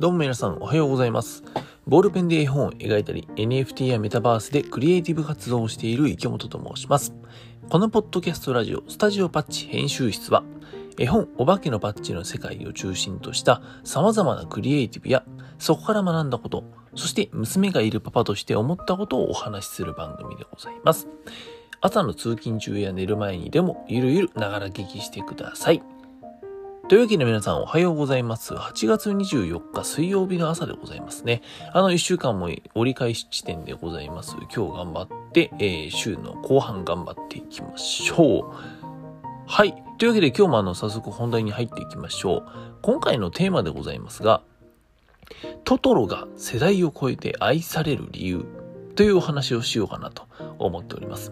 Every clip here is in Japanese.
どうも皆さんおはようございます。ボールペンで絵本を描いたり、NFT やメタバースでクリエイティブ活動をしている池本と申します。このポッドキャストラジオ、スタジオパッチ編集室は、絵本お化けのパッチの世界を中心とした様々なクリエイティブや、そこから学んだこと、そして娘がいるパパとして思ったことをお話しする番組でございます。朝の通勤中や寝る前にでもゆるゆるながら聞きしてください。というわけで皆さんおはようございます。8月24日水曜日の朝でございますね。あの1週間も折り返し地点でございます。今日頑張って、えー週の後半頑張っていきましょう。はい。というわけで今日もあの早速本題に入っていきましょう。今回のテーマでございますが、トトロが世代を超えて愛される理由というお話をしようかなと思っております。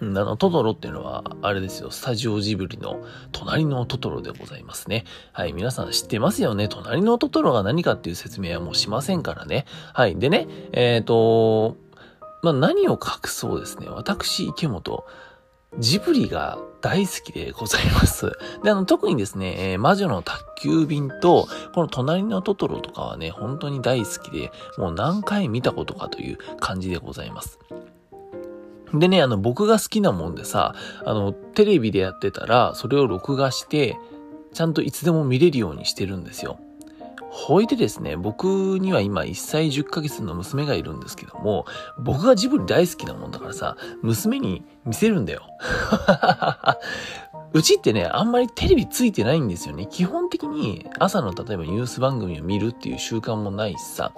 あの、トトロっていうのは、あれですよ、スタジオジブリの隣のトトロでございますね。はい、皆さん知ってますよね。隣のトトロが何かっていう説明はもうしませんからね。はい、でね、えっ、と、まあ、何を隠そうですね。私、池本、ジブリが大好きでございます。で、あの、特にですね、えー魔女の宅急便と、この隣のトトロとかはね、本当に大好きで、もう何回見たことかという感じでございます。でね、あの、僕が好きなもんでさ、あの、テレビでやってたら、それを録画して、ちゃんといつでも見れるようにしてるんですよ。ほいでですね、僕には今1歳10ヶ月の娘がいるんですけども、僕がジブリ大好きなもんだからさ、娘に見せるんだよ。うちってね、あんまりテレビついてないんですよね。基本的に朝の例えばニュース番組を見るっていう習慣もないしさ、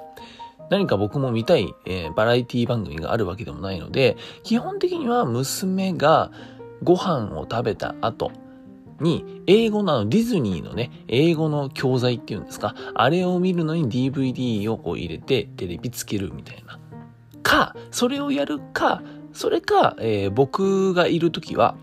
何か僕も見たい、えーバラエティ番組があるわけでもないので、基本的には娘がご飯を食べた後に、英語のあのディズニーのね、英語の教材っていうんですか、あれを見るのに DVD をこう入れてテレビつけるみたいな。か、それをやるか、それか、えー僕がいるときは、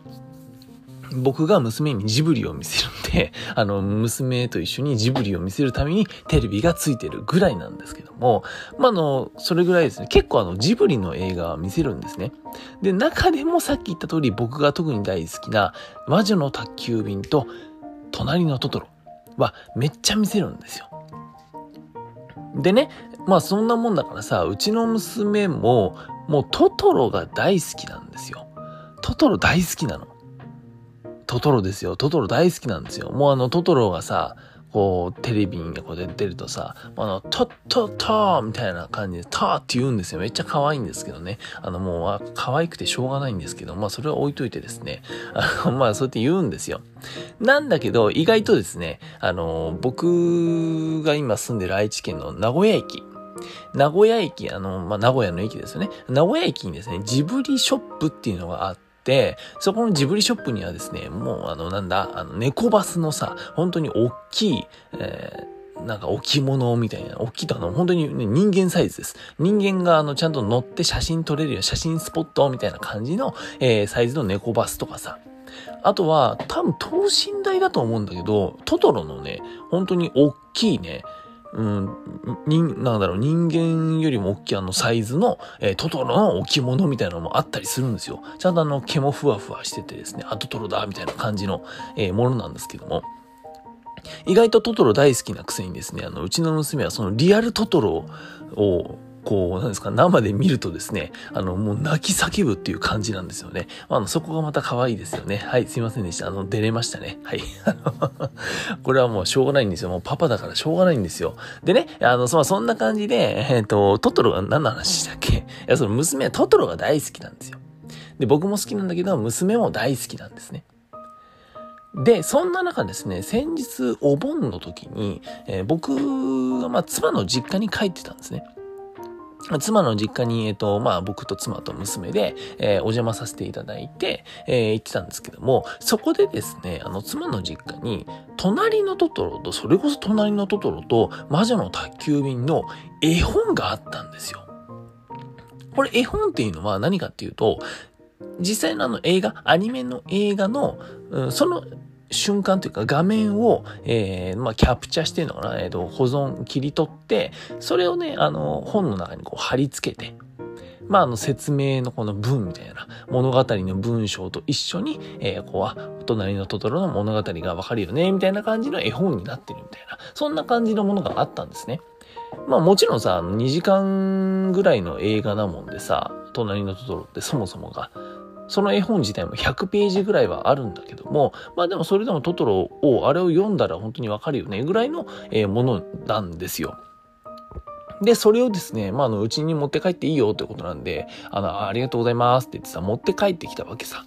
僕が娘にジブリを見せるで、あの、娘と一緒にジブリを見せるためにテレビがついてるぐらいなんですけども、まあ、あの、それぐらいですね。結構あの、ジブリの映画は見せるんですね。で、中でもさっき言った通り僕が特に大好きな魔女の宅急便と隣のトトロはめっちゃ見せるんですよ。でね、まあそんなもんだからさ、うちの娘ももうトトロが大好きなんですよ。トトロ大好きなの。トトロですよ。トトロ大好きなんですよ。もうあのトトロがさ、こう、テレビにこう出てるとさ、あの、トットットーみたいな感じで、ターって言うんですよ。めっちゃ可愛いんですけどね。あの、もう、可愛くてしょうがないんですけど、まあ、それは置いといてですね。あの、まあ、そうやって言うんですよ。なんだけど、意外とですね、あの、僕が今住んでる愛知県の名古屋駅。名古屋駅、あの、まあ、名古屋の駅ですよね。名古屋駅にですね、ジブリショップっていうのがあって、そこのジブリショップにはですね、もうあの、なんだ、あの、猫バスのさ、本当に大きい、えーなんか置物みたいな、大きいとあの、本当に、ね、人間サイズです。人間があの、ちゃんと乗って写真撮れるような写真スポットみたいな感じの、えーサイズの猫バスとかさ。あとは、多分等身大だと思うんだけど、トトロのね、本当に大きいね、うん、人、なんだろう、人間よりも大きいあのサイズの、えートトロの置物みたいなのもあったりするんですよ。ちゃんとあの毛もふわふわしててですね、あ、トトロだ、みたいな感じの、えーものなんですけども。意外とトトロ大好きなくせにですね、あの、うちの娘はそのリアルトトロを、こう、なんですか、生で見るとですね、あの、もう泣き叫ぶっていう感じなんですよね。あの、そこがまた可愛いですよね。はい、すいませんでした。あの、出れましたね。はい。これはもうしょうがないんですよ。もうパパだからしょうがないんですよ。でね、あの、そそんな感じで、えっ、と、トトロが何の話だっけ？いや、その娘はトトロが大好きなんですよ。で、僕も好きなんだけど、娘も大好きなんですね。で、そんな中ですね、先日お盆の時に、えー僕が、まあ、妻の実家に帰ってたんですね。妻の実家に、えっ、と、まあ、僕と妻と娘で、えーお邪魔させていただいて、えー行ってたんですけども、そこでですね、あの、妻の実家に、隣のトトロと、それこそ隣のトトロと、魔女の宅急便の絵本があったんですよ。これ絵本っていうのは何かっていうと、実際のあの映画、アニメの映画の、うんその瞬間というか画面を、えーまあ、キャプチャーしてるのかな、えーと、保存、切り取って、それをね、あの、本の中にこう貼り付けて、まあ、あの説明のこの文みたいな物語の文章と一緒に、えー、ここは隣のトトロの物語がわかるよね、みたいな感じの絵本になってるみたいな、そんな感じのものがあったんですね。まあもちろんさ、2時間ぐらいの映画なもんでさ、隣のトトロってそもそもが、その絵本自体も100ページぐらいはあるんだけども、まあでもそれでもトトロを、あれを読んだら本当にわかるよね、ぐらいの、えものなんですよ。で、それをですね、まあ、の、うちに持って帰っていいよってことなんで、あの、ありがとうございますって言ってさ、持って帰ってきたわけさ。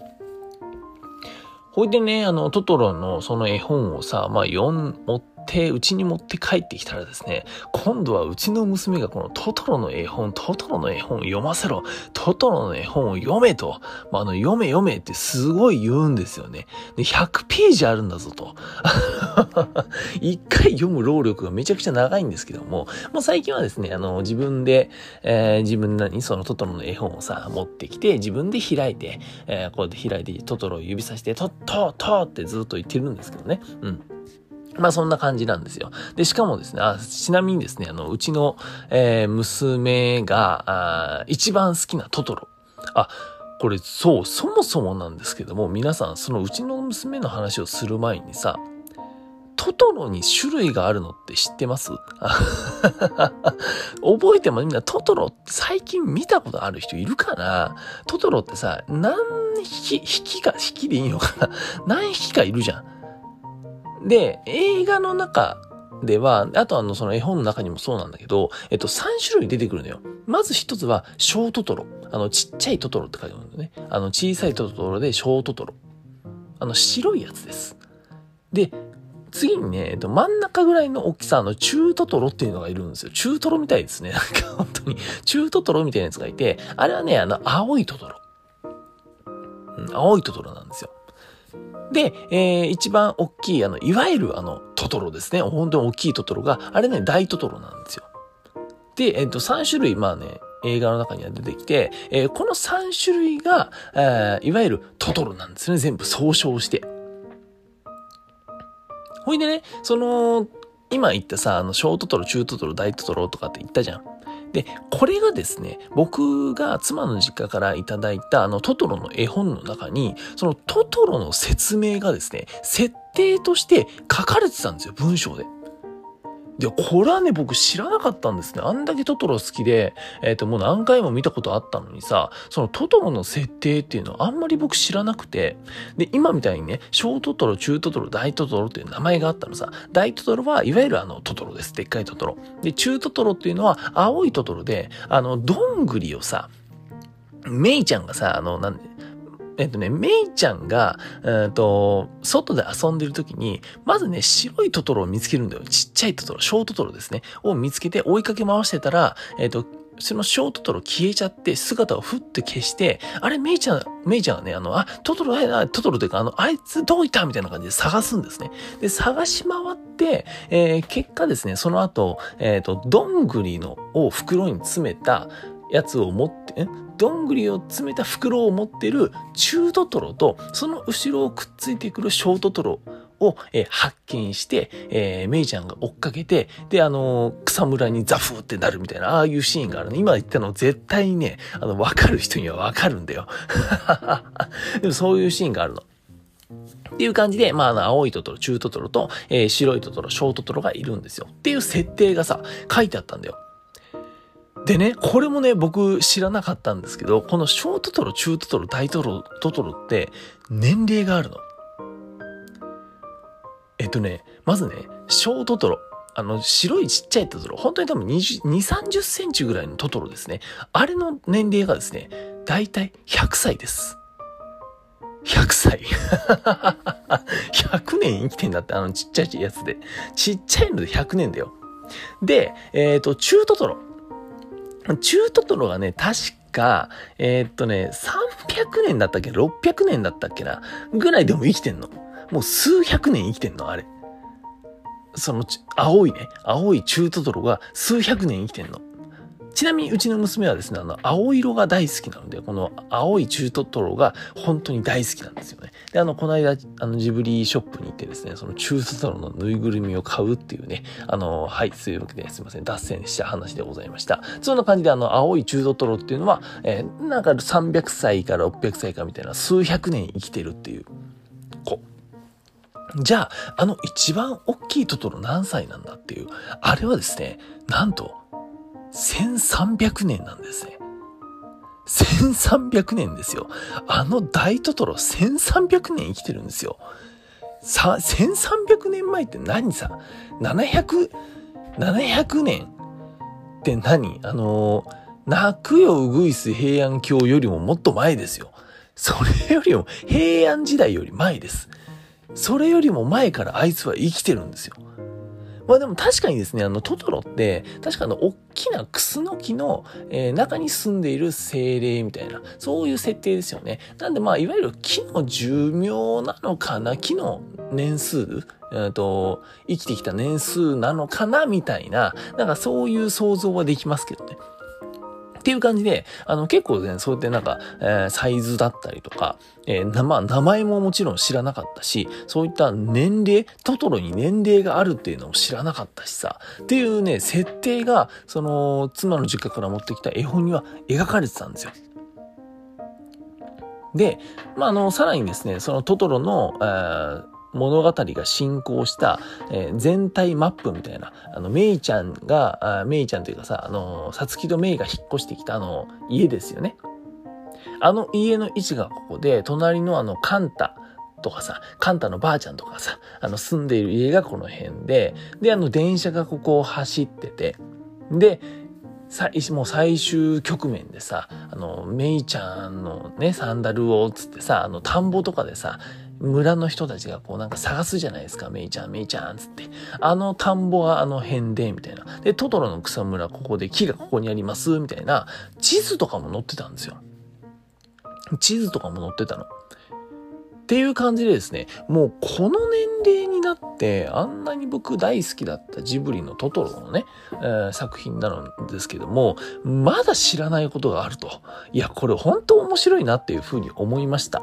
ほいでね、あの、トトロのその絵本をさ、まあ、読ん、持って、て、うちに持って帰ってきたらですね、今度はうちの娘がこのトトロの絵本、トトロの絵本を読ませろ、トトロの絵本を読めと、まあ、あの、読め読めってすごい言うんですよね。で、100ページあるんだぞと。一回読む労力がめちゃくちゃ長いんですけども、もう最近はですね、あの、自分で、えー、自分なりにそのトトロの絵本をさ、持ってきて、自分で開いて、えー、こうやって開いてトトロを指さして、トットトってずっと言ってるんですけどね。うん。まあそんな感じなんですよ。で、しかもですね、あちなみにですね、あの、うちの、えー、娘が、あ一番好きなトトロ。あ、これそう、そもそもなんですけども、皆さん、そのうちの娘の話をする前にさ、トトロに種類があるのって知ってます？覚えてもみんなトトロって最近見たことある人いるかな？トトロってさ、何匹、匹か、匹でいいのかな？何匹かいるじゃん。で、映画の中では、あとあの、その絵本の中にもそうなんだけど、えっと、3種類出てくるのよ。まず一つは、小トトロ。あの、ちっちゃいトトロって書いてあるんだよね。あの、小さいトトロで小トトロ。あの、白いやつです。で、次にね、えっと、真ん中ぐらいの大きさあの中トトロっていうのがいるんですよ。中トロみたいですね。なんか本当に、中トトロみたいなやつがいて、あれはね、あの、青いトトロ。うん、青いトトロなんですよ。で、えー、一番大きい、あの、いわゆるあの、トトロですね。本当に大きいトトロが、あれね、大トトロなんですよ。で、えっ、ー、と、3種類、まあね、映画の中には出てきて、えー、この3種類が、えー、いわゆるトトロなんですね。全部総称して。ほいでね、その、今言ったさ、あの、小トトロ、中トトロ、大トトロとかって言ったじゃん。で、これがですね、僕が妻の実家からいただいたあのトトロの絵本の中に、そのトトロの説明がですね、設定として書かれてたんですよ、文章で。で、これはね、僕知らなかったんですね。あんだけトトロ好きで、えっ、ー、と、もう何回も見たことあったのにさ、そのトトロの設定っていうのはあんまり僕知らなくて、で、今みたいにね、小トトロ、中トトロ、大トトロっていう名前があったのさ、大トトロはいわゆるあのトトロです。でっかいトトロ。で、中トトロっていうのは青いトトロで、あの、どんぐりをさ、メイちゃんがさ、あの、なん、えっとね、メイちゃんが、えっと、外で遊んでる時に、まずね、白いトトロを見つけるんだよ。ちっちゃいトトロ、小トトロですね。を見つけて追いかけ回してたら、えっと、その小トトロ消えちゃって姿をふって消して、あれ、メイちゃん、メイちゃんがね、あの、あ、トトロ、あ、トトロというか、あの、あいつどういたみたいな感じで探すんですね。で、探し回って、えー、結果ですね、その後、えっ、ー、と、どんぐりのを袋に詰めたやつを持って、どんぐりを詰めた袋を持ってる中トトロと、その後ろをくっついてくる小トトロを、えー、発見して、えー、メイちゃんが追っかけて、で、あのー、草むらにザフーってなるみたいな、ああいうシーンがあるね。今言ったの絶対にね、あの、わかる人にはわかるんだよ。でもそういうシーンがあるの。っていう感じで、まあ、あの、青いトトロ、中トトロと、えー、白いトトロ、小トトロがいるんですよ。っていう設定がさ、書いてあったんだよ。でね、これもね、僕知らなかったんですけど、この小トトロ、中トトロ、大トロ、トトロって年齢があるの。えっとね、まずね、小トトロ。あの、白いちっちゃいトトロ。本当に多分20、30センチぐらいのトトロですね。あれの年齢がですね、だいたい100歳です。100歳。100年生きてんだって、あのちっちゃいやつで。ちっちゃいので100年だよ。で、えっ、ー、と、中トトロ。中トトロがね、確か、えー、っとね、300年だったっけ ?600 年だったっけな？ぐらいでも生きてんの。もう数百年生きてんの、あれ。その、青いね、青い中トトロが数百年生きてんの。ちなみにうちの娘はですね、あの、青色が大好きなので、この青い中トトロが本当に大好きなんですよね。で、あの、この間、あの、ジブリショップに行ってですね、その中トトロのぬいぐるみを買うっていうね、あの、はい、そういうわけですいません、脱線した話でございました。そんな感じで、あの、青い中トトロっていうのは、えー、なんか300歳から600歳かみたいな、数百年生きてるっていう子。じゃあ、あの一番大きいトトロ何歳なんだっていう、あれはですね、なんと、1300年なんですね。1300年ですよ。あの大トトロ1300年生きてるんですよ。さ、1300年前って何さ、700、700年って何？あの泣くようぐいす平安京よりももっと前ですよ。それよりも平安時代より前です。それよりも前からあいつは生きてるんですよ。まあでも確かにですね、あのトトロって、確かあの、大きなクスノキの、えー、中に住んでいる精霊みたいな、そういう設定ですよね。なんでまあ、いわゆる木の寿命なのかな、木の年数えっ、と、生きてきた年数なのかなみたいな、なんかそういう想像はできますけどね。っていう感じで、あの結構ね、そうやってなんか、えー、サイズだったりとか、えー、まあ名前ももちろん知らなかったし、そういった年齢、トトロに年齢があるっていうのも知らなかったしさ、っていうね、設定が、その、妻の実家から持ってきた絵本には描かれてたんですよ。で、まあ、あの、さらにですね、そのトトロの、えー物語が進行した、えー、全体マップみたいな、あの、メイちゃんが、あメイちゃんというかさ、あの、さつきとメイが引っ越してきたあの、家ですよね。あの家の位置がここで、隣のあの、カンタとかさ、カンタのばあちゃんとかさ、あの、住んでいる家がこの辺で、で、あの、電車がここを走ってて、で、最、もう最終局面でさ、あの、メイちゃんのね、サンダルを、つってさ、あの、田んぼとかでさ、村の人たちがこうなんか探すじゃないですか。メイちゃん、メイちゃん、つって。あの田んぼはあの辺で、みたいな。で、トトロの草むらここで、木がここにあります、みたいな。地図とかも載ってたんですよ。地図とかも載ってたの。っていう感じでですね、もうこの年齢になって、あんなに僕大好きだったジブリのトトロのね、えー、作品なのですけども、まだ知らないことがあると。いや、これ本当面白いなっていうふうに思いました。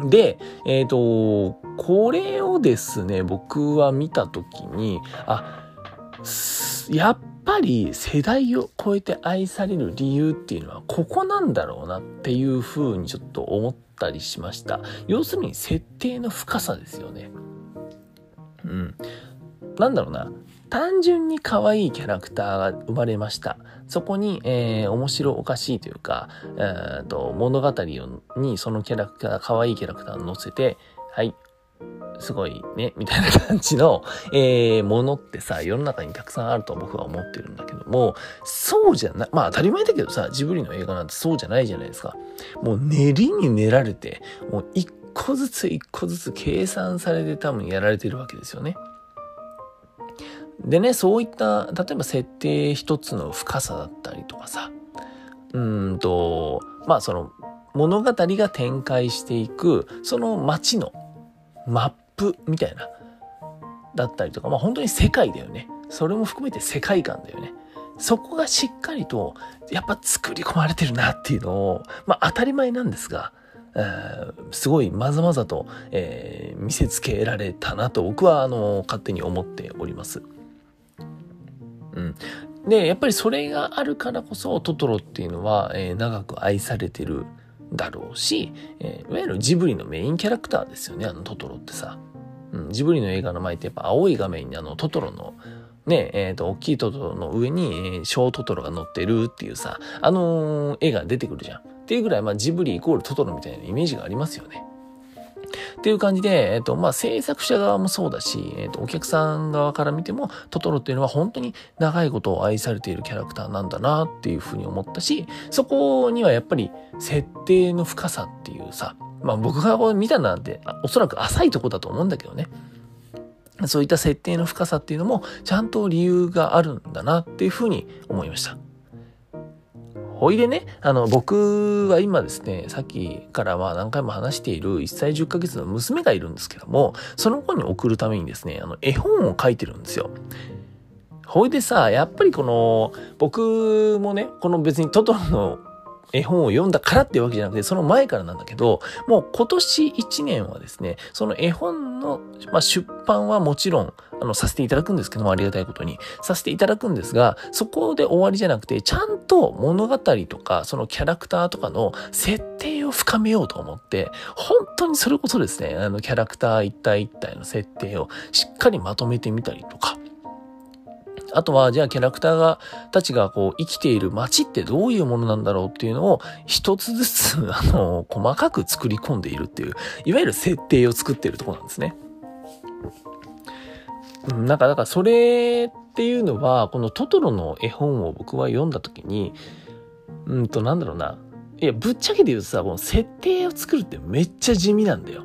で、えっ、ー、と、これをですね、僕は見たときに、あ、やっぱり世代を超えて愛される理由っていうのはここなんだろうなっていうふうにちょっと思ったりしました。要するに設定の深さですよね。うん。なんだろうな。単純に可愛いキャラクターが生まれました。そこに、えー、面白おかしいというか、えー、と物語にそのキャラクター、可愛いキャラクターを載せて、はい、すごいね、みたいな感じの、えー、ものってさ、世の中にたくさんあると僕は思ってるんだけども、そうじゃない、まあ当たり前だけどさ、ジブリの映画なんてそうじゃないじゃないですか。もう練りに練られて、もう一個ずつ一個ずつ計算されて多分やられてるわけですよね。でね、そういった、例えば設定一つの深さだったりとかさ、うんと、まあその物語が展開していく、その街のマップみたいな、だったりとか、まあ本当に世界だよね。それも含めて世界観だよね。そこがしっかりと、やっぱ作り込まれてるなっていうのを、まあ当たり前なんですが、えー、すごいまざまざと、えー、見せつけられたなと僕はあの勝手に思っております。うん。で、やっぱりそれがあるからこそ、トトロっていうのは、えー、長く愛されてるだろうし、えー、いわゆるジブリのメインキャラクターですよね、あのトトロってさ。うん、ジブリの映画の前ってやっぱ青い画面にあのトトロのね、えっ、ー、と、大きいトトロの上に、えー、小トトロが乗ってるっていうさ、あのー、絵が出てくるじゃん。っていうぐらい、まあ、ジブリイコールトトロみたいなイメージがありますよね。っていう感じで、えっ、と、まあ、制作者側もそうだし、えっ、と、お客さん側から見ても、トトロっていうのは本当に長いことを愛されているキャラクターなんだなっていうふうに思ったし、そこにはやっぱり設定の深さっていうさ、まあ僕が見たなんて、おそらく浅いとこだと思うんだけどね。そういった設定の深さっていうのも、ちゃんと理由があるんだなっていうふうに思いました。ほいでね、あの、僕は今ですね、さっきからは何回も話している1歳10ヶ月の娘がいるんですけども、その子に送るためにですね、あの、絵本を書いてるんですよ。ほいでさ、やっぱりこの、僕もね、この別にトトロの絵本を読んだからっていうわけじゃなくて、その前からなんだけど、もう今年1年はですね、その絵本の、まあ、出版はもちろん、あの、させていただくんですけども、ありがたいことに。させていただくんですが、そこで終わりじゃなくて、ちゃんと物語とか、そのキャラクターとかの設定を深めようと思って、本当にそれこそですね、あの、キャラクター一体一体の設定をしっかりまとめてみたりとか、あとは、じゃあキャラクターが、たちがこう生きている街ってどういうものなんだろうっていうのを一つずつ、あの、細かく作り込んでいるっていう、いわゆる設定を作っているとこなんですね。なんか、だからそれっていうのは、このトトロの絵本を僕は読んだ時に、うんと、なんだろうな。いや、ぶっちゃけて言うとさ、この設定を作るってめっちゃ地味なんだよ。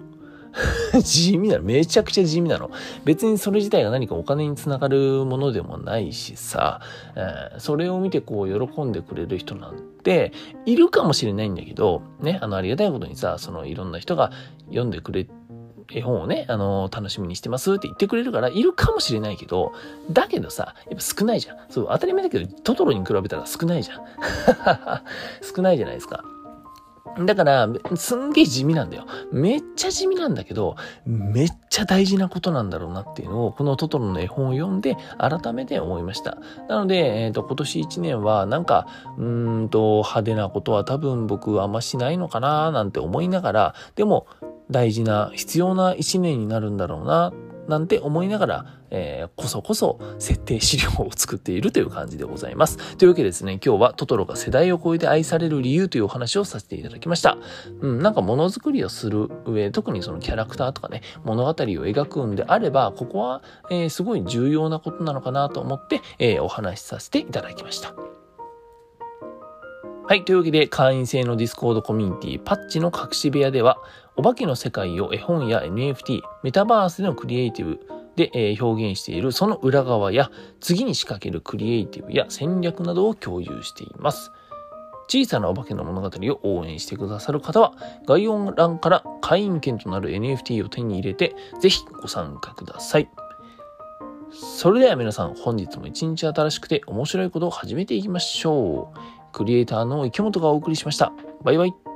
地味なの。めちゃくちゃ地味なの。別にそれ自体が何かお金につながるものでもないしさ、えー、それを見てこう喜んでくれる人なんているかもしれないんだけど、ね、あのありがたいことにさ、そのいろんな人が読んでくれ絵本をね、あの楽しみにしてますって言ってくれるからいるかもしれないけど、だけどさ、やっぱ少ないじゃん。そう、当たり前だけど、トトロに比べたら少ないじゃん。少ないじゃないですか。だから、すんげえ地味なんだよ。めっちゃ地味なんだけど、めっちゃ大事なことなんだろうなっていうのを、このトトロの絵本を読んで、改めて思いました。なので、えっ、ー、と、今年1年は、なんか、うんと、派手なことは多分僕あんましないのかななんて思いながら、でも、大事な、必要な1年になるんだろうななんて思いながら、えー、こそこそ設定資料を作っているという感じでございます。というわけでですね、今日はトトロが世代を超えて愛される理由というお話をさせていただきました。うん、なんかものづくりをする上、特にそのキャラクターとかね、物語を描くんであれば、ここは、えー、すごい重要なことなのかなと思って、えー、お話しさせていただきました。はい。というわけで、会員制のディスコードコミュニティ、パッチの隠し部屋では、お化けの世界を絵本や NFT、メタバースでのクリエイティブで、え表現しているその裏側や、次に仕掛けるクリエイティブや戦略などを共有しています。小さなお化けの物語を応援してくださる方は、概要欄から会員権となる NFT を手に入れて、ぜひご参加ください。それでは皆さん、本日も一日新しくて面白いことを始めていきましょう。クリエイターの池本がお送りしました。バイバイ。